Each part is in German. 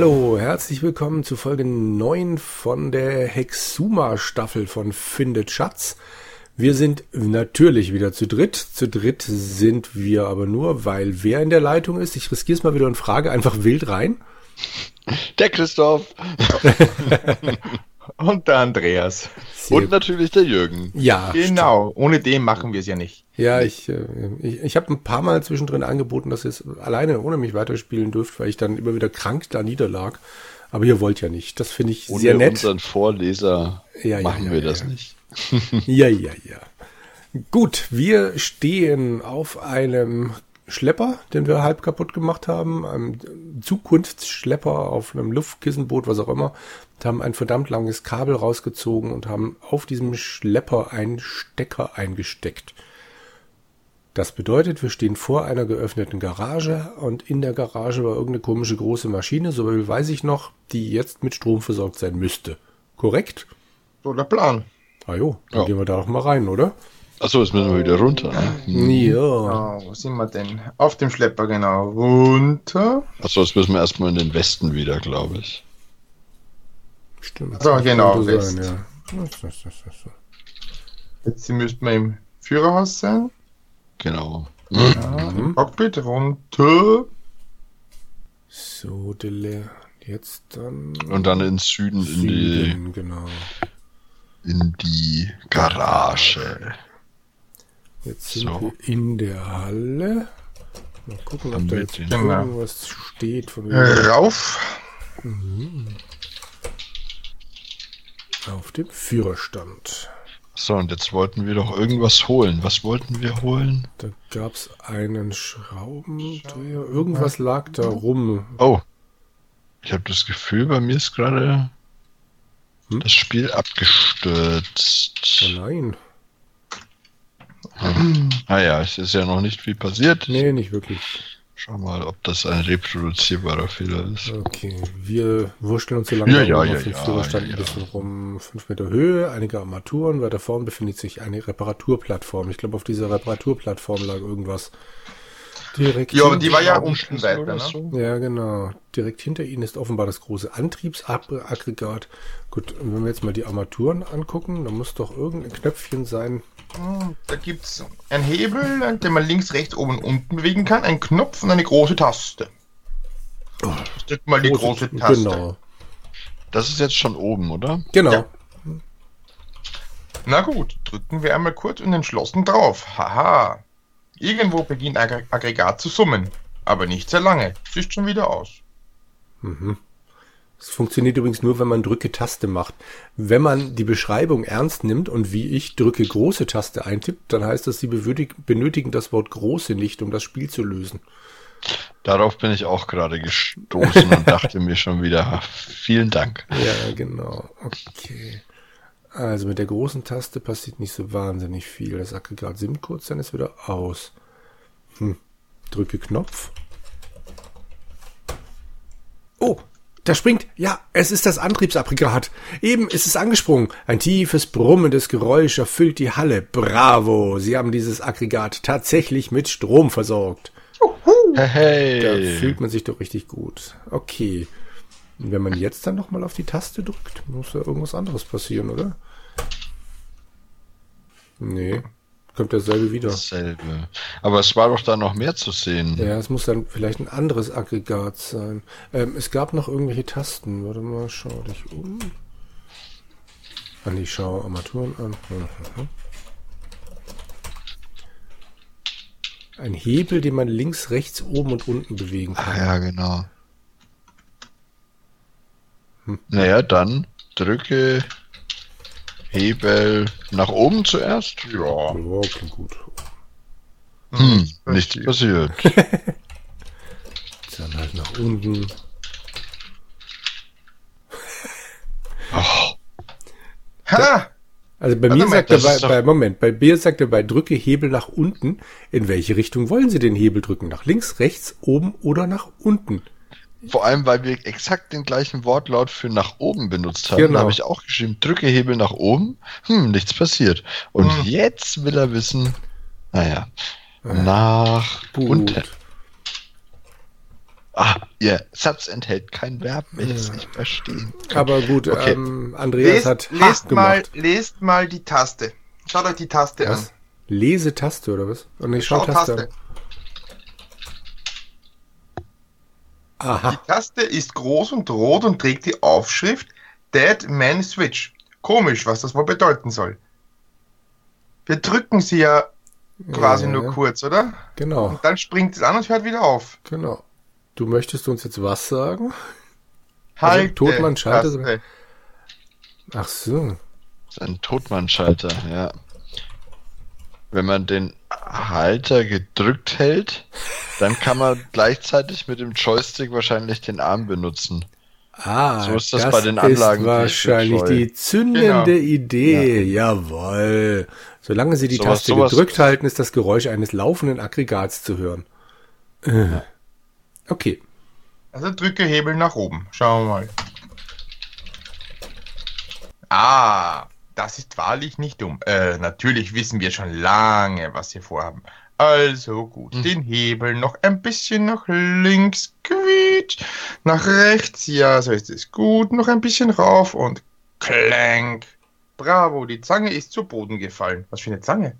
Hallo, herzlich willkommen zu Folge 9 von der Hexuma-Staffel von Findet Schatz. Wir sind natürlich wieder zu dritt. Zu dritt sind wir aber nur, weil wer in der Leitung ist. Ich riskiere es mal wieder und frage einfach wild rein. Der Christoph. Und der Andreas. Sehr Und natürlich der Jürgen. Ja. Genau. Ohne den machen wir es ja nicht. Ja, ich, äh, ich, ich habe ein paar Mal zwischendrin angeboten, dass ihr es alleine ohne mich weiterspielen dürft, weil ich dann immer wieder krank da niederlag. Aber ihr wollt ja nicht. Das finde ich ohne sehr nett. unseren Vorleser ja, machen ja, wir ja, das nicht. ja, ja, ja. Gut, wir stehen auf einem Schlepper, den wir halb kaputt gemacht haben, einem Zukunftsschlepper auf einem Luftkissenboot, was auch immer, und haben ein verdammt langes Kabel rausgezogen und haben auf diesem Schlepper einen Stecker eingesteckt. Das bedeutet, wir stehen vor einer geöffneten Garage und in der Garage war irgendeine komische große Maschine, so viel weiß ich noch, die jetzt mit Strom versorgt sein müsste. Korrekt? So der Plan. Ah jo, dann ja. gehen wir da doch mal rein, oder? Achso, jetzt müssen wir wieder runter. Ne? Ja. Oh, wo sind wir denn? Auf dem Schlepper, genau. Runter. Achso, jetzt müssen wir erstmal in den Westen wieder, glaube ich. Stimmt. So, genau, West. Sein, ja. Jetzt müssten wir im Führerhaus sein. Genau. Ja, mhm. Cockpit runter. So, Dille. Jetzt dann. Und dann ins Süden, Süden in die. Genau. In die Garage. Jetzt sind so. wir in der Halle. Mal gucken, ob da jetzt irgendwas steht. Von Rauf. Mhm. Auf dem Führerstand. So, und jetzt wollten wir doch irgendwas holen. Was wollten wir holen? Da gab es einen Schraubendreher. Irgendwas lag da rum. Oh. Ich habe das Gefühl, bei mir ist gerade hm? das Spiel abgestürzt. Oh nein. Ah ja, es ist ja noch nicht viel passiert. Nee, nicht wirklich. Schau mal, ob das ein reproduzierbarer Fehler ist. Okay, wir wurschteln uns so lange ja, ja, ja, auf dem Führerstand ja, ein bisschen rum. Fünf Meter Höhe, einige Armaturen. Weiter vorn befindet sich eine Reparaturplattform. Ich glaube, auf dieser Reparaturplattform lag irgendwas. Direkt ja, die war ja unten weiter, ne? So. Ja, genau. Direkt hinter ihnen ist offenbar das große Antriebsaggregat. Gut, und wenn wir jetzt mal die Armaturen angucken, da muss doch irgendein Knöpfchen sein, da gibt es einen Hebel, den man links, rechts, oben und unten bewegen kann, einen Knopf und eine große Taste. Oh, drück mal die große, große Taste. Genau. Das ist jetzt schon oben, oder? Genau. Ja. Na gut, drücken wir einmal kurz und entschlossen drauf. Haha. Irgendwo beginnt ein Aggregat zu summen. Aber nicht sehr lange. Es ist schon wieder aus. Mhm. Es funktioniert übrigens nur, wenn man drücke Taste macht. Wenn man die Beschreibung ernst nimmt und wie ich drücke große Taste eintippt, dann heißt das, sie benötigen das Wort große nicht, um das Spiel zu lösen. Darauf bin ich auch gerade gestoßen und dachte mir schon wieder, vielen Dank. Ja, genau. Okay. Also mit der großen Taste passiert nicht so wahnsinnig viel. Das Aggregat simmt kurz, dann ist wieder aus. Hm. Drücke Knopf. Oh, da springt, ja, es ist das Antriebsaggregat. Eben ist es angesprungen. Ein tiefes, brummendes Geräusch erfüllt die Halle. Bravo, Sie haben dieses Aggregat tatsächlich mit Strom versorgt. Hey. Da fühlt man sich doch richtig gut. Okay. Und wenn man jetzt dann nochmal auf die Taste drückt, muss ja irgendwas anderes passieren, oder? Nee kommt derselbe wieder. Dasselbe. Aber es war doch da noch mehr zu sehen. Ja, es muss dann vielleicht ein anderes Aggregat sein. Ähm, es gab noch irgendwelche Tasten. Warte mal, schau dich um. An die Schau Armaturen an. Ein Hebel, den man links, rechts, oben und unten bewegen kann. Ah ja, genau. Hm. Naja, dann drücke Hebel nach oben zuerst? Ja. Ja, klingt gut. Hm, nichts passiert. Dann halt nach unten. Oh. Ha! Also bei mir sagt er bei, bei, Moment, bei mir sagt er bei drücke Hebel nach unten. In welche Richtung wollen Sie den Hebel drücken? Nach links, rechts, oben oder nach unten? Vor allem, weil wir exakt den gleichen Wortlaut für nach oben benutzt haben. Genau. habe ich auch geschrieben, drücke Hebel nach oben. Hm, nichts passiert. Und hm. jetzt will er wissen, naja, nach Gut. unten. Ah, Ihr Satz enthält kein Verb, welches ja. ich verstehe. Aber gut, okay. ähm, Andreas lest, hat lest mal, lest mal die Taste. Schaut euch die Taste was? an. Lesetaste oder was? Und ich schau Taste. Taste. Aha. Die Taste ist groß und rot und trägt die Aufschrift Dead Man Switch. Komisch, was das wohl bedeuten soll. Wir drücken sie ja quasi ja, nur kurz, oder? Genau. Und dann springt es an und hört wieder auf. Genau. Du möchtest uns jetzt was sagen? Halt. Also, Totmann-Schalter. Ach so. Das ist ein Totmann-Schalter, ja. Wenn man den Halter gedrückt hält, dann kann man gleichzeitig mit dem Joystick wahrscheinlich den Arm benutzen. Ah, so ist das, das bei den Anlagen. Ist wahrscheinlich die zündende genau. Idee. Ja. Jawohl. Solange Sie die sowas, Taste sowas gedrückt halten, ist das Geräusch eines laufenden Aggregats zu hören. Äh. Okay. Also drücke Hebel nach oben. Schauen wir mal. Ah, das ist wahrlich nicht dumm. Äh, natürlich wissen wir schon lange, was Sie vorhaben. Also gut, hm. den Hebel noch ein bisschen nach links, quietsch, nach rechts, ja, so ist es gut, noch ein bisschen rauf und klank. Bravo, die Zange ist zu Boden gefallen. Was für eine Zange?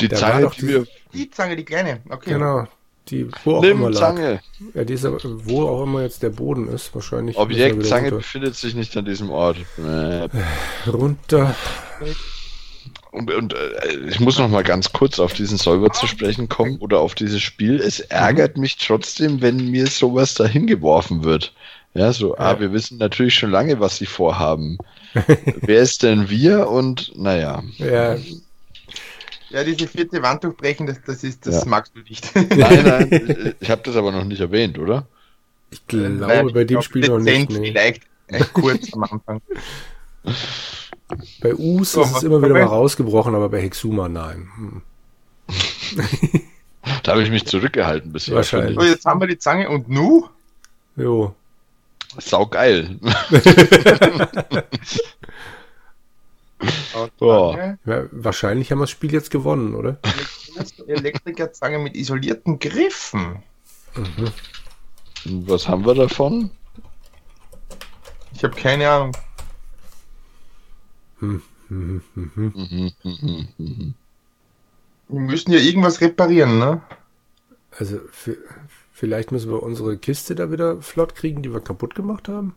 Die da Zange, die, die, die Zange, die kleine, okay. Genau, die wo auch Nimm immer lag. Zange. Ja, diese, wo auch immer jetzt der Boden ist, wahrscheinlich. Objekt Zange runter. befindet sich nicht an diesem Ort. Äh. Runter. Und, und äh, ich muss noch mal ganz kurz auf diesen Solver zu sprechen kommen oder auf dieses Spiel. Es ärgert mich trotzdem, wenn mir sowas dahin geworfen wird. Ja, so, ah, ja. ah, wir wissen natürlich schon lange, was sie vorhaben. Wer ist denn wir? Und naja. Ja. Ja, diese vierte Wand durchbrechen, das, das ist, das ja. magst du nicht. Nein, nein, ich habe das aber noch nicht erwähnt, oder? Ich glaube, naja, bei dem Spiel noch nicht. Nee. Vielleicht kurz am Anfang. Bei Us so, ist es immer wieder mal rausgebrochen, aber bei Hexuma nein. Hm. da habe ich mich zurückgehalten bisher. Wahrscheinlich. So, jetzt haben wir die Zange und nu? Jo. Sau geil. ja, wahrscheinlich haben wir das Spiel jetzt gewonnen, oder? Elektrikerzange mit isolierten Griffen. Mhm. Was haben wir davon? Ich habe keine Ahnung. Wir müssen ja irgendwas reparieren, ne? Also, vielleicht müssen wir unsere Kiste da wieder flott kriegen, die wir kaputt gemacht haben.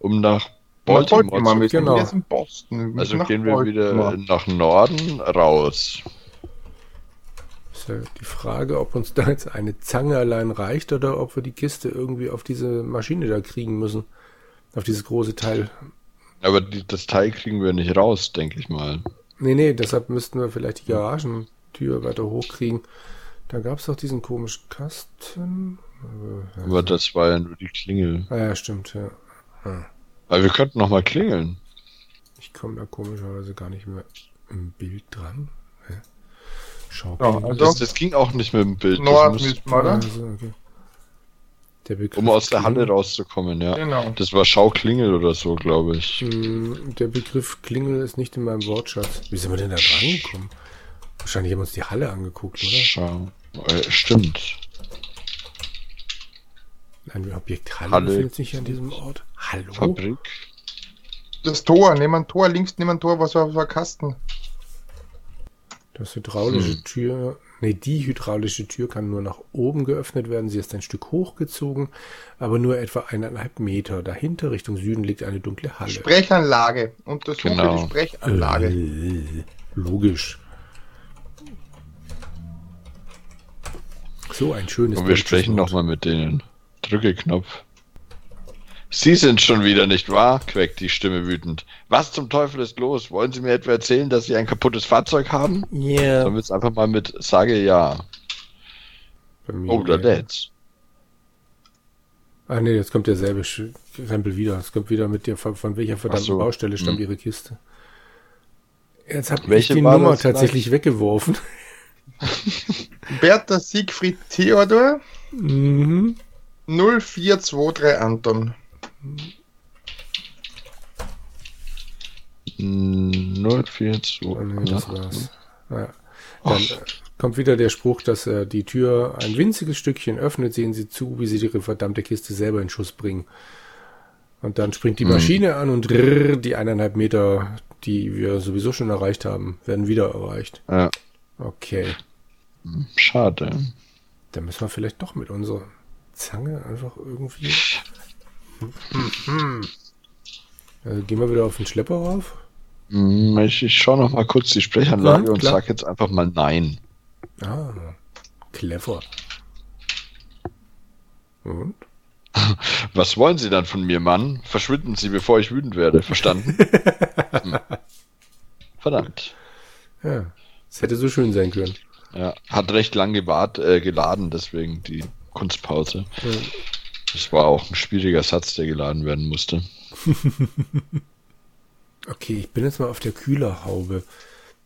Um nach Baltimore, Baltimore zu genau. jetzt in Boston. Also gehen wir Baltimore. wieder nach Norden raus. Ist ja die Frage, ob uns da jetzt eine Zange allein reicht oder ob wir die Kiste irgendwie auf diese Maschine da kriegen müssen. Auf dieses große Teil. Aber die, das Teil kriegen wir nicht raus, denke ich mal. Nee, nee, deshalb müssten wir vielleicht die Garagentür weiter hochkriegen. Da gab es doch diesen komischen Kasten. Aber, Aber das war ja nur die Klingel. Ah ja, stimmt, ja. Ah. Weil wir könnten noch mal klingeln. Ich komme da komischerweise gar nicht mehr im Bild dran. Schau. Ja, also das, das, ging auch nicht mit dem Bild. Nord müsste man, also, okay. um aus der Halle rauszukommen, ja. Genau. Das war Schauklingel oder so, glaube ich. Hm, der Begriff Klingel ist nicht in meinem Wortschatz. Wie sind wir denn da rangekommen? Wahrscheinlich haben wir uns die Halle angeguckt, oder? Schau. Äh, stimmt. Ein Objekt Halle, Halle befindet sich an diesem Ort. Hallo? Fabrik. Das Tor, nimm ein Tor, links nimm ein Tor, was war, war Kasten? Das hydraulische hm. Tür, nee, die hydraulische Tür kann nur nach oben geöffnet werden. Sie ist ein Stück hochgezogen, aber nur etwa eineinhalb Meter. Dahinter Richtung Süden liegt eine dunkle Halle. Sprechanlage. Untersuche genau. die Sprechanlage. Äh, logisch. So ein schönes. Und wir sprechen nochmal mit denen. Drücke Knopf. Sie sind schon wieder, nicht wahr? quäkt die Stimme wütend. Was zum Teufel ist los? Wollen Sie mir etwa erzählen, dass Sie ein kaputtes Fahrzeug haben? Ja. Yeah. Sollen wir jetzt einfach mal mit Sage ja. Oder Dads. Ah nee, jetzt kommt derselbe Krempel wieder. Es kommt wieder mit dir, von, von welcher verdammten so. Baustelle stammt hm. Ihre Kiste? Jetzt hat Welche ich die Nummer tatsächlich gleich? weggeworfen. Bertha Siegfried Theodor. Mhm. 0423 Anton. 042. Oh, nee, das war's. Ja. Dann äh, kommt wieder der Spruch, dass er die Tür ein winziges Stückchen öffnet, sehen sie zu, wie sie ihre verdammte Kiste selber in Schuss bringen. Und dann springt die Maschine an und rrr, die eineinhalb Meter, die wir sowieso schon erreicht haben, werden wieder erreicht. Ja. Okay. Schade. Dann müssen wir vielleicht doch mit unserer Zange einfach irgendwie. Also gehen wir wieder auf den Schlepper rauf. Hm, Ich, ich schaue noch mal kurz die Sprechanlage Ja, und klar. sag jetzt einfach mal nein. Ah, clever. Und? Was wollen Sie dann von mir, Mann? Verschwinden Sie, bevor ich wütend werde. Verstanden? Hm. Verdammt. Ja, es hätte so schön sein können. Ja, hat recht lang gewart, äh, geladen, deswegen die Kunstpause. Das war auch ein schwieriger Satz, der geladen werden musste. Okay, ich bin jetzt mal auf der Kühlerhaube.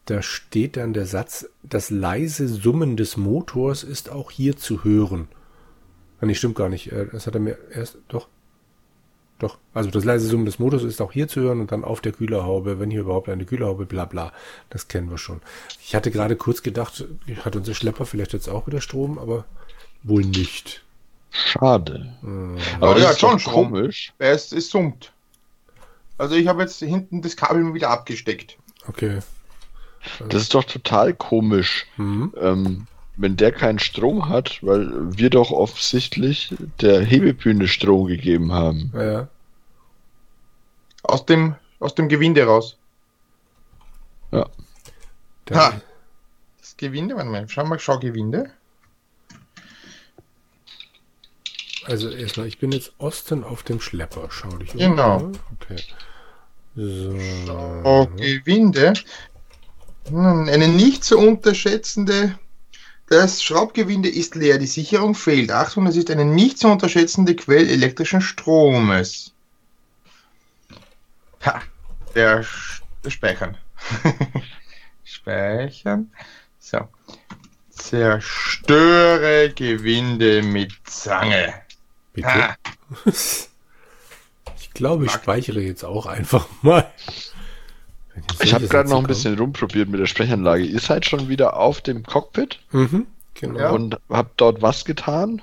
Da steht dann der Satz, das leise Summen des Motors ist auch hier zu hören. Ah, nee, stimmt gar nicht. Äh, Das hat er mir erst, doch. Doch. Also das leise Summen des Motors ist auch hier zu hören und dann auf der Kühlerhaube, wenn hier überhaupt eine Kühlerhaube, bla bla. Das kennen wir schon. Ich hatte gerade kurz gedacht, hat unser Schlepper vielleicht jetzt auch wieder Strom, aber wohl nicht. Schade. Hm. Aber Aber das ja, ist schon komisch. Es, es summt. Also ich habe jetzt hinten das Kabel wieder abgesteckt. Okay. Das ist doch total komisch. Hm. Ähm, wenn der keinen Strom hat, weil wir doch offensichtlich der Hebebühne Strom gegeben haben. Ja, ja. Aus dem, aus dem Gewinde raus. Ja. Da. Das Gewinde, warte mal, schau mal, schau Gewinde. Also erstmal, ich bin jetzt Osten auf dem Schlepper. Schau dich um. Genau. Okay. So. Oh, Gewinde. Hm, Eine nicht zu unterschätzende. Das Schraubgewinde ist leer, die Sicherung fehlt. Achtung, das ist eine nicht zu unterschätzende Quelle elektrischen Stromes. Ha, der, der Speichern. Speichern. So. Zerstöre Gewinde mit Zange. Bitte. Ha. Ich glaube, ich speichere jetzt auch einfach mal. Ich habe gerade noch ein bisschen rumprobiert mit der Sprechanlage. Ihr seid schon wieder auf dem Cockpit. Mhm, genau. Und habt dort was getan?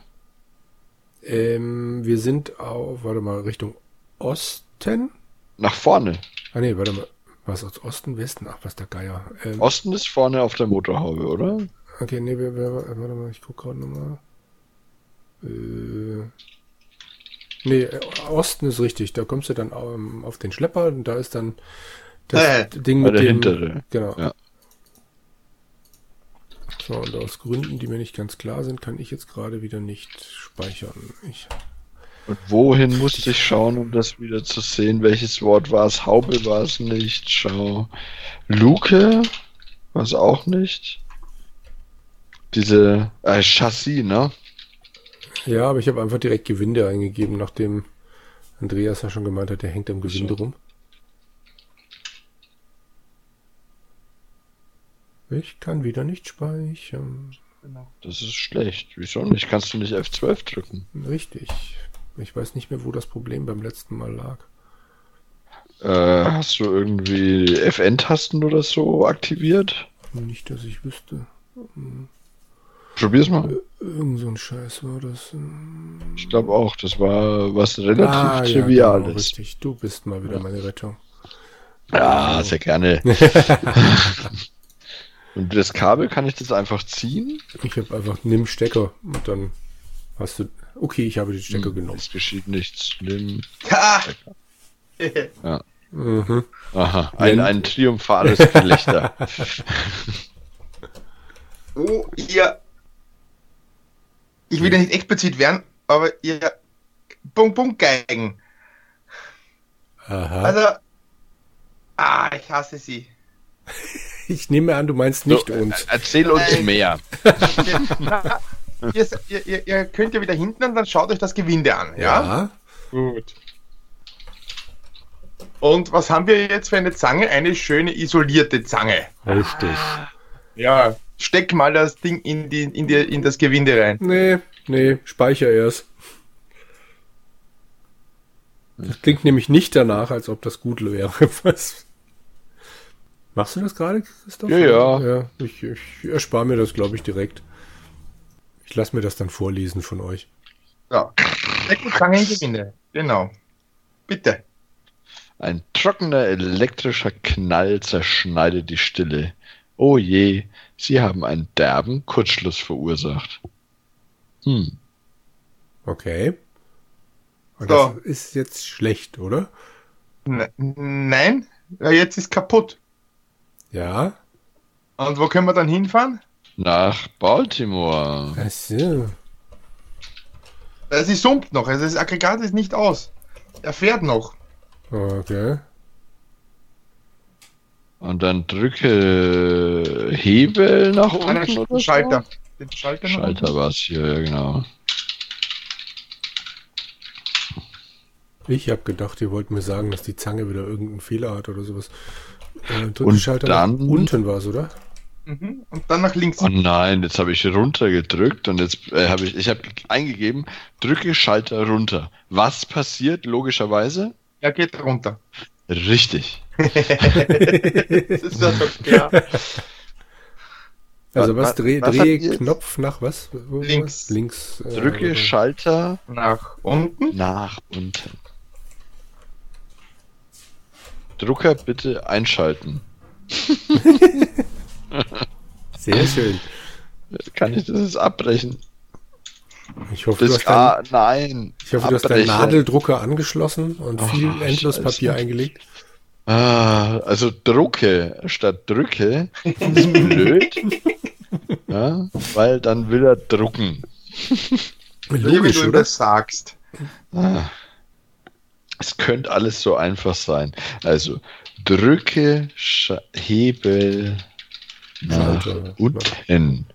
Ähm, wir sind auf, warte mal, Richtung Osten. Nach vorne. Ah nee, warte mal. Was aus Osten, Westen? Ach, was der Geier. Ähm, Osten ist vorne auf der Motorhaube, oder? Okay, nee, warte mal, ich guck gerade nochmal. Äh, nee, Osten ist richtig. Da kommst du dann ähm, auf den Schlepper und da ist dann das Äh, Ding mit der dem... hintere. Genau. Ja. So, und aus Gründen, die mir nicht ganz klar sind, kann ich jetzt gerade wieder nicht speichern. Ich, Und wohin musste ich schauen, um das wieder zu sehen? Welches Wort war es? Haube war es nicht. Schau. Luke war es auch nicht. Diese äh, Chassis, ne? Ja, aber ich habe einfach direkt Gewinde eingegeben, nachdem Andreas ja schon gemeint hat, der hängt am Gewinde rum. Ich kann wieder nicht speichern. Das ist schlecht. Wieso nicht? Kannst du nicht F12 drücken? Richtig. Ich weiß nicht mehr, wo das Problem beim letzten Mal lag. Äh, hast du irgendwie FN-Tasten oder so aktiviert? Nicht, dass ich wüsste. Probier's mal. Irgend so ein Scheiß war das. Ich glaube auch, das war was relativ Ah, ja, genau, Triviales. richtig. Du bist mal wieder meine Rettung. Ja, sehr gerne. Und das Kabel kann ich das einfach ziehen? Ich habe einfach nimm Stecker und dann hast du. Okay, ich habe den Stecker Hm, genommen. Es geschieht nichts. Nimm. Ha! Mhm. Aha, ein, ein triumphales Gelächter. oh, ihr. Ich will ja nicht explizit werden, aber ihr. Punkt, Punkt, Geigen. Aha. Also. Ah, ich hasse sie. Ich nehme an, du meinst nicht so, uns. äh, Erzähl uns Nein. mehr. Ihr, ihr, ihr, könnt ja wieder hinten und dann schaut euch das Gewinde an, ja? Gut. Und was haben wir jetzt für eine Zange? Eine schöne isolierte Zange. richtig. Ja. Steck mal das Ding in, die, in, die, in das Gewinde rein. Nee, nee, speicher erst. Das klingt nämlich nicht danach, als ob das gut wäre. Was? Machst du das gerade, Christoph? Ja, ja. ja ich, ich erspare mir das, glaube ich, direkt. Ich lasse mir das dann vorlesen von euch. Ja. Gewinne. Genau. Bitte. Ein trockener elektrischer Knall zerschneidet die Stille. Oh je, Sie haben einen derben Kurzschluss verursacht. Hm. Okay. Und So. das ist jetzt schlecht, oder? Ne- Nein, jetzt ist kaputt. Ja. Und wo können wir dann hinfahren? Nach Baltimore. Ach so. Es ist summt noch, also das Aggregat ist nicht aus. Er fährt noch. Okay. Und dann drücke Hebel nach Ah, unten. den? Schalter. Den Schalter, Schalter war es hier, ja, genau. Ich habe gedacht, ihr wollt mir sagen, dass die Zange wieder irgendeinen Fehler hat oder sowas. Äh, drück Und Schalter dann- nach unten war es, oder? Mhm. Und dann nach links. Oh nein, jetzt habe ich runtergedrückt und jetzt äh, habe ich, ich habe eingegeben, drücke Schalter runter. Was passiert logischerweise? Er geht runter. Richtig. Das ist ja doch klar. Also Was- was, dreh, was? Drehknopf nach was? Links. Links. äh, Drücke oder- Schalter Nach unten. nach unten. Drucker bitte einschalten. Sehr schön. Kann ich das jetzt abbrechen? Ich hoffe, du Das hast, dein, nein. ich hoffe, du hast deinen. Nadeldrucker angeschlossen und Oh, viel Endlospapier Scheiße. eingelegt. Ah, also drucke statt drücke ist blöd. ja, weil dann will er drucken. Wie Logisch, du oder? das sagst. Ah. Es könnte alles so einfach sein. Also drücke Sch Hebel nach Schalter. unten.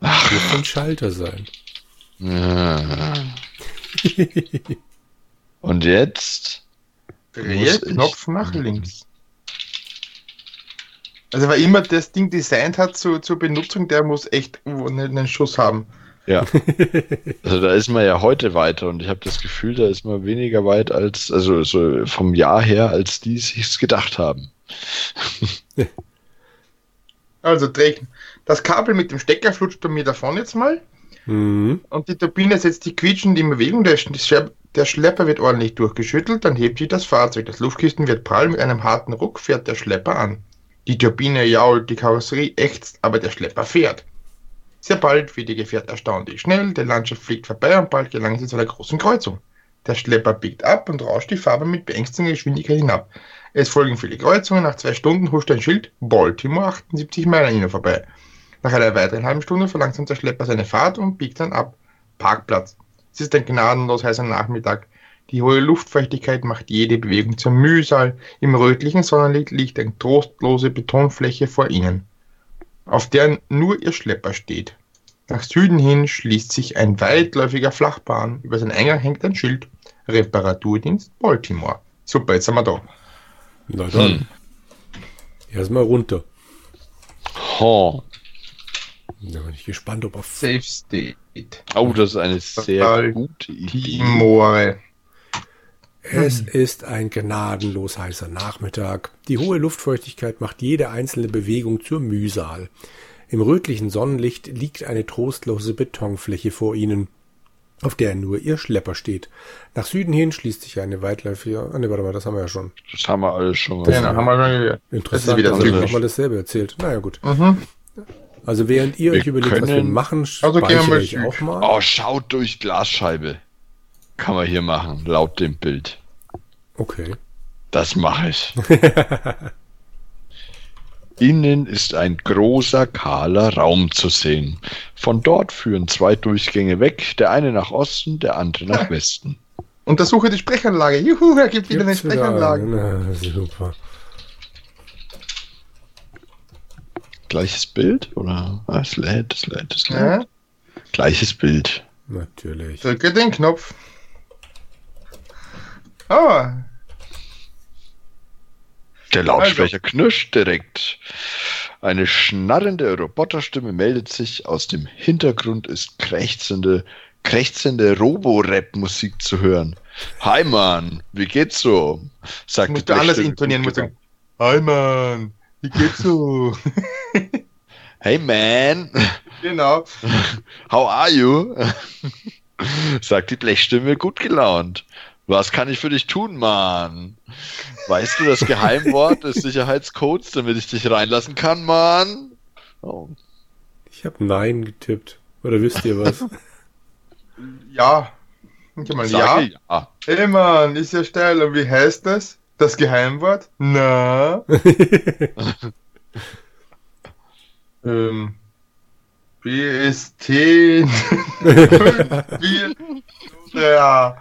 Muss ein Schalter sein. Ah. Und jetzt Drehe Muss ich- Knopf nach links. Also wer immer das Ding designt hat zu, zur Benutzung, der muss echt einen, einen Schuss haben. Ja. Also da ist man ja heute weiter und ich habe das Gefühl, da ist man weniger weit als, also so vom Jahr her, als die sich's gedacht haben. Also dreh das Kabel mit dem Stecker flutscht bei mir davon jetzt mal Mhm. und die Turbine setzt die in Bewegung. Der, der Schlepper wird ordentlich durchgeschüttelt, dann hebt sich das Fahrzeug. Das Luftkissen wird prall, mit einem harten Ruck fährt der Schlepper an. Die Turbine jault, die Karosserie ächzt, aber der Schlepper fährt. Sehr bald wird ihr Gefährt erstaunlich schnell, die Landschaft fliegt vorbei und bald gelangen sie zu einer großen Kreuzung. Der Schlepper biegt ab und rauscht die Farbe mit beängstigender Geschwindigkeit hinab. Es folgen viele Kreuzungen, nach zwei Stunden huscht ein Schild Baltimore 78 Meilen ihnen vorbei. Nach einer weiteren halben Stunde verlangsamt der Schlepper seine Fahrt und biegt dann ab. Parkplatz. Es ist ein gnadenlos heißer Nachmittag. Die hohe Luftfeuchtigkeit macht jede Bewegung zur Mühsal. Im rötlichen Sonnenlicht liegt eine trostlose Betonfläche vor ihnen, auf der nur ihr Schlepper steht. Nach Süden hin schließt sich ein weitläufiger Flachbahn. Über seinen Eingang hängt ein Schild. Reparaturdienst Baltimore. Super, jetzt sind wir da. Na dann. Hm. Erstmal runter. Oh, Da bin ich gespannt, ob auf. Safe State. oh das ist eine sehr Total gute Idee. Timore. Es ist ein gnadenlos heißer Nachmittag. Die hohe Luftfeuchtigkeit macht jede einzelne Bewegung zur Mühsal. Im rötlichen Sonnenlicht liegt eine trostlose Betonfläche vor ihnen, auf der nur ihr Schlepper steht. Nach Süden hin schließt sich eine weitläufige. Ah, ne, warte mal, das haben wir ja schon. Das haben wir alles schon mal. Genau, haben wir schon. Interessant, wieder haben wir typisch. nochmal dasselbe erzählt. Naja, gut. Mhm. Also während ihr Wir euch überlegt, was wir können- machen, Also gehen wir ich auch mal. Oh, schaut durch Glasscheibe. Kann man hier machen, laut dem Bild. Okay. Das mache ich. Innen ist ein großer, kahler Raum zu sehen. Von dort führen zwei Durchgänge weg, der eine nach Osten, der andere nach Westen. Untersuche die Sprechanlage. Juhu, er gibt wieder eine Gibt's wieder Sprechanlage. eine. Na, super. Gleiches Bild? Oder? Ah, es lädt, es lädt, es lädt. Ja, Gleiches Bild. Natürlich. drücke den Knopf. Oh, Der Lautsprecher knirscht direkt. Eine schnarrende Roboterstimme meldet sich. Aus dem Hintergrund ist krächzende, krächzende Robo-Rap-Musik zu hören. Hi Mann, wie geht's so? Sagt musst du Blechstimme intonieren. Musst du. Hi Mann, wie geht's so? Hey man, genau. how are you? Sagt die Blechstimme gut gelaunt. Was kann ich für dich tun, Mann? Weißt du das Geheimwort des Sicherheitscodes, damit ich dich reinlassen kann, Mann? Oh. Ich habe Nein getippt. Oder wisst ihr was? Ja. Ich mal ja. Ja. Hey Mann, ist ja steil. Und wie heißt das? Das Geheimwort? Na? ähm. BST. Ja.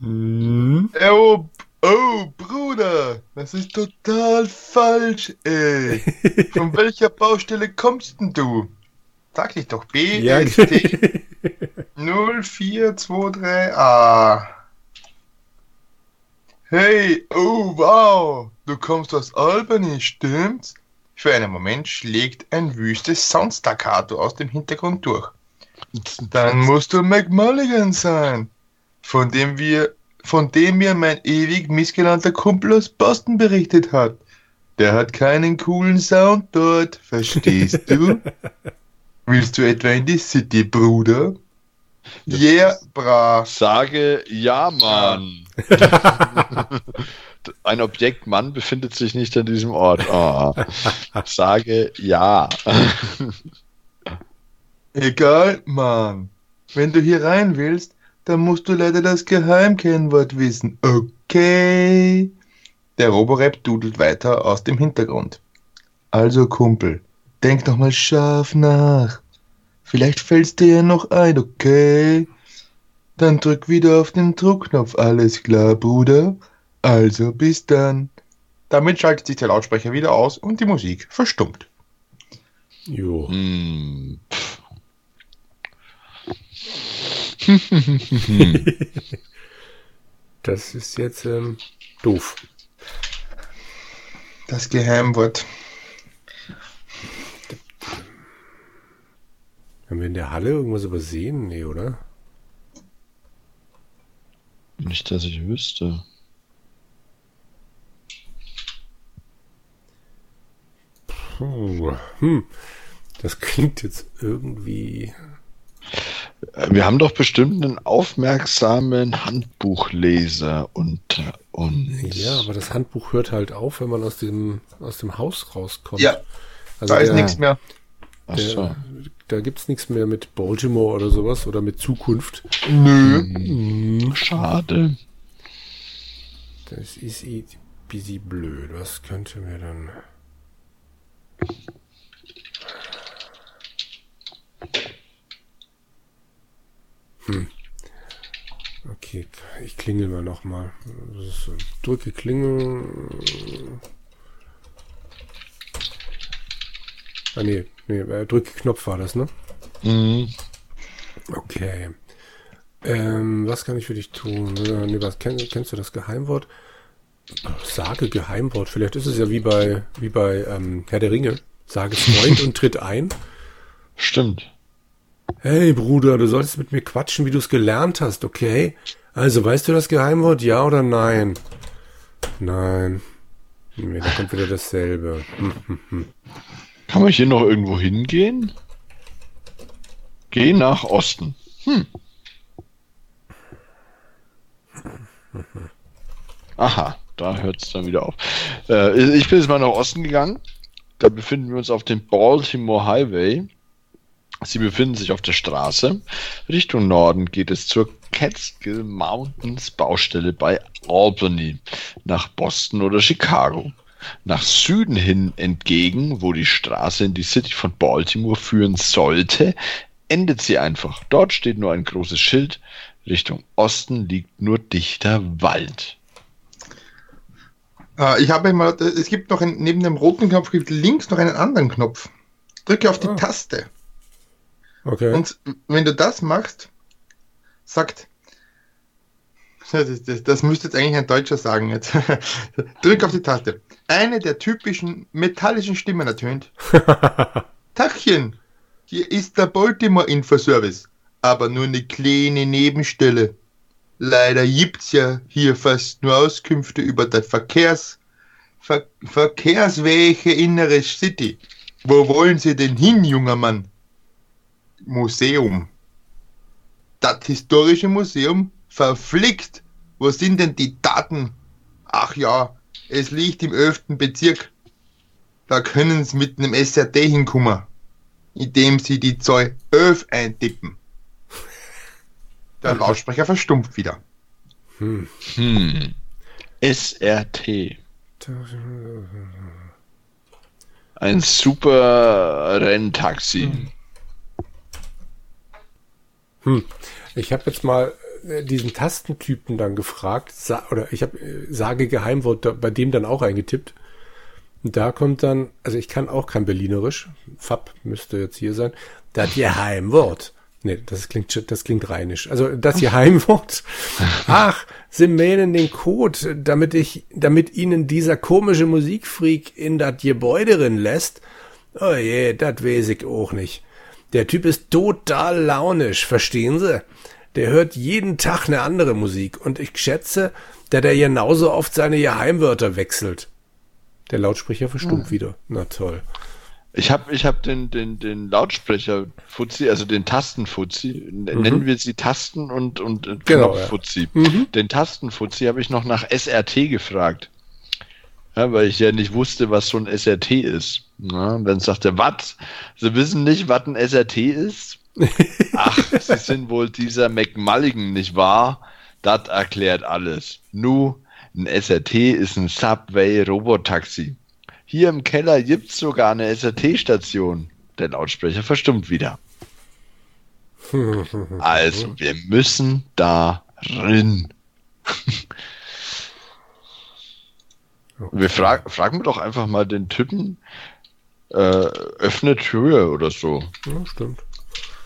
Hm? Oh, oh, Bruder, das ist total falsch, ey. Von welcher Baustelle kommst denn du? Sag dich doch, Ja, BST 0423A. Hey, oh wow, du kommst aus Albany, stimmt's? Für einen Moment schlägt ein wüstes Soundstaccato aus dem Hintergrund durch. Dann musst du McMulligan sein, von dem wir, von dem mir mein ewig missgelernter Kumpel aus Boston berichtet hat. Der hat keinen coolen Sound dort, verstehst du? Willst du etwa in die City, Bruder? Yeah, bra. Sage ja, Mann. Ein Objekt Mann befindet sich nicht an diesem Ort. Oh. Sage ja. Egal, Mann. Wenn du hier rein willst, dann musst du leider das Geheimkennwort wissen. Okay. Der Roborap dudelt weiter aus dem Hintergrund. Also, Kumpel, denk doch mal scharf nach. Vielleicht fällt's dir ja noch ein, okay? Dann drück wieder auf den Druckknopf, alles klar, Bruder? Also, bis dann. Damit schaltet sich der Lautsprecher wieder aus und die Musik verstummt. Jo. Hm. Das ist jetzt ähm, doof. Das Geheimwort. Haben wir in der Halle irgendwas übersehen? Nee, oder? Nicht, dass ich wüsste. Puh. Hm. Das klingt jetzt irgendwie. Wir haben doch bestimmt einen aufmerksamen Handbuchleser unter uns. Ja, aber das Handbuch hört halt auf, wenn man aus dem, aus dem Haus rauskommt. Ja, also da ist nichts mehr. Ach Der, so. Da gibt's nichts mehr mit Baltimore oder sowas oder mit Zukunft. Nö. Hm, Schade. Das ist eh busy blöd. Was könnte mir dann. Hm. Okay, ich klingel mal nochmal. Drücke Klingel. Ah nee, nee, äh, drücke Knopf war das, ne? Mhm. Okay. Ähm, was kann ich für dich tun? Äh, nee, was, kenn, kennst du das Geheimwort? Sage Geheimwort. Vielleicht ist es ja wie bei, wie bei ähm, Herr der Ringe. Sage Freund und tritt ein. Stimmt. Hey Bruder, du solltest mit mir quatschen, wie du es gelernt hast, okay? Also, weißt du das Geheimwort? Ja oder nein? Nein. Nee, da kommt wieder dasselbe. Hm, hm, hm. Kann man hier noch irgendwo hingehen? Geh nach Osten. Hm. Aha, da hört es dann wieder auf. Äh, ich bin jetzt mal nach Osten gegangen. Da befinden wir uns auf dem Baltimore Highway. Sie befinden sich auf der Straße. Richtung Norden geht es zur Catskill Mountains Baustelle bei Albany nach Boston oder Chicago. Nach Süden hin entgegen, wo die Straße in die City von Baltimore führen sollte, endet sie einfach. Dort steht nur ein großes Schild. Richtung Osten liegt nur dichter Wald. Äh, ich habe mal, es gibt noch einen, neben dem roten Knopf gibt links noch einen anderen Knopf. Drücke auf die Ah. Taste. Okay. Und wenn du das machst, sagt, das, das, das müsste jetzt eigentlich ein Deutscher sagen jetzt. Drück auf die Taste. Eine der typischen metallischen Stimmen ertönt. Tachchen, hier ist der Baltimore Infoservice, aber nur eine kleine Nebenstelle. Leider gibt's ja hier fast nur Auskünfte über die Verkehrs, Ver, Verkehrswege innere City. Wo wollen Sie denn hin, junger Mann? Museum. Das historische Museum? Verflickt! Wo sind denn die Daten? Ach ja, es liegt im 11. Bezirk. Da können Sie mit einem SRT hinkommen, indem Sie die Zahl 11 eintippen. Der Lautsprecher verstumpft wieder. Hm. SRT. Ein super Renntaxi. Hm. Ich habe jetzt mal diesen Tastentypen dann gefragt, sa oder ich habe äh, sage Geheimwort da, bei dem dann auch eingetippt. Und da kommt dann, also ich kann auch kein Berlinerisch, Fab müsste jetzt hier sein, das Geheimwort. Nee, das klingt, das klingt rheinisch. Also das Geheimwort. Ach, Sie meinen den Code, damit ich, damit Ihnen dieser komische Musikfreak in das Gebäude drin lässt? Oh je, das weiß ich auch nicht. Der Typ ist total launisch, verstehen Sie? Der hört jeden Tag eine andere Musik und ich schätze, dass er genauso oft seine Geheimwörter wechselt. Der Lautsprecher verstummt hm. wieder. Na toll. Ich habe ich hab den, den, den Lautsprecher Fuzzi, also den Tastenfuzzi, mhm. nennen wir sie Tasten und, und genau, Knopffuzzi. Ja. Mhm. Den Tastenfuzzi habe ich noch nach SRT gefragt. Ja, weil ich ja nicht wusste, was so ein SRT ist. Ja, und dann sagt er, was? Sie wissen nicht, was ein SRT ist? Ach, Sie sind wohl dieser McMulligan, nicht wahr? Das erklärt alles. Nu, ein SRT ist ein Subway-Robotaxi. Hier im Keller gibt's sogar eine SRT-Station. Der Lautsprecher verstummt wieder. also, wir müssen da rein. Wir fragen, fragen wir doch einfach mal den Typen, äh, öffne Tür oder so. Ja, stimmt.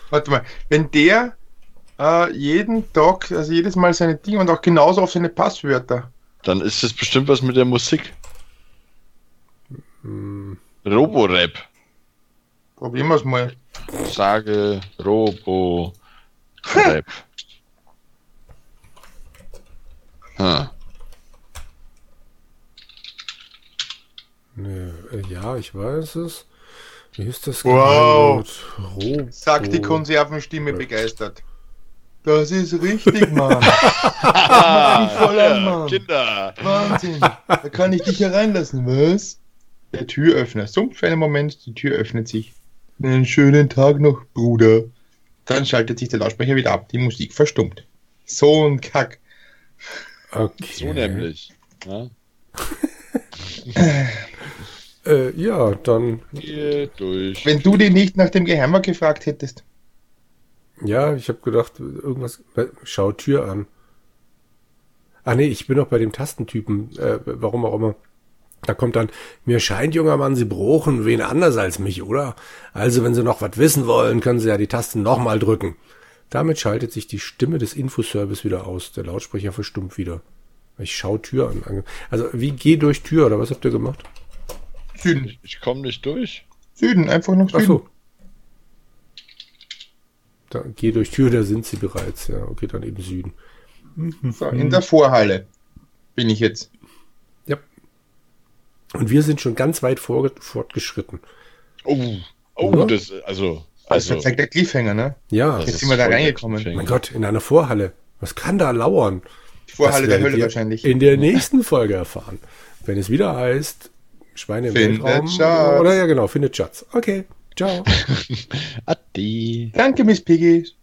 Warte mal, wenn der äh, jeden Tag, also jedes Mal seine Dinge und auch genauso auf seine Passwörter. Dann ist es bestimmt was mit der Musik. Hm. Roborap. Probieren wir es mal. Sage Robo-Rap. hm. Ja, ich weiß es. Ist das? Wow! Sagt die Konservenstimme begeistert. Das ist richtig, Mann. voll an, Mann. Kinder. Wahnsinn. Da kann ich dich hereinlassen, was? Der Türöffner sumpft für einen Moment, die Tür öffnet sich. Einen schönen Tag noch, Bruder. Dann schaltet sich der Lautsprecher wieder ab, die Musik verstummt. So ein Kack. Okay. So nämlich. Ja? äh, ja, dann. Geh durch. Wenn du dich nicht nach dem Geheimer gefragt hättest. Ja, ich habe gedacht, irgendwas. Schau Tür an. Ah nee, ich bin noch bei dem Tastentypen, äh, warum auch immer. Da kommt dann, mir scheint, junger Mann, Sie brochen wen anders als mich, oder? Also, wenn Sie noch was wissen wollen, können Sie ja die Tasten nochmal drücken. Damit schaltet sich die Stimme des Infoservice wieder aus. Der Lautsprecher verstummt wieder. Ich schau Tür an. Also, wie geh durch Tür, oder was habt ihr gemacht? Süden. Ich komme nicht durch. Süden, einfach nach Süden. Ach so. Da, geh durch Tür, da sind sie bereits. Ja, okay, dann eben Süden. So, in der Vorhalle bin ich jetzt. Und wir sind schon ganz weit vor, fortgeschritten. Oh, oh, Oder? das, also. Also, das zeigt der Cliffhanger, ne? Ja. Jetzt sind wir da reingekommen. Mein Gott, in einer Vorhalle. Was kann da lauern? Die Vorhalle der Hölle wahrscheinlich. In der nächsten Folge erfahren. Wenn es wieder heißt, Schweine im findet Weltraum. Schatz. Oder ja, genau, findet Schatz. Okay, ciao. Adi. Danke, Miss Piggy.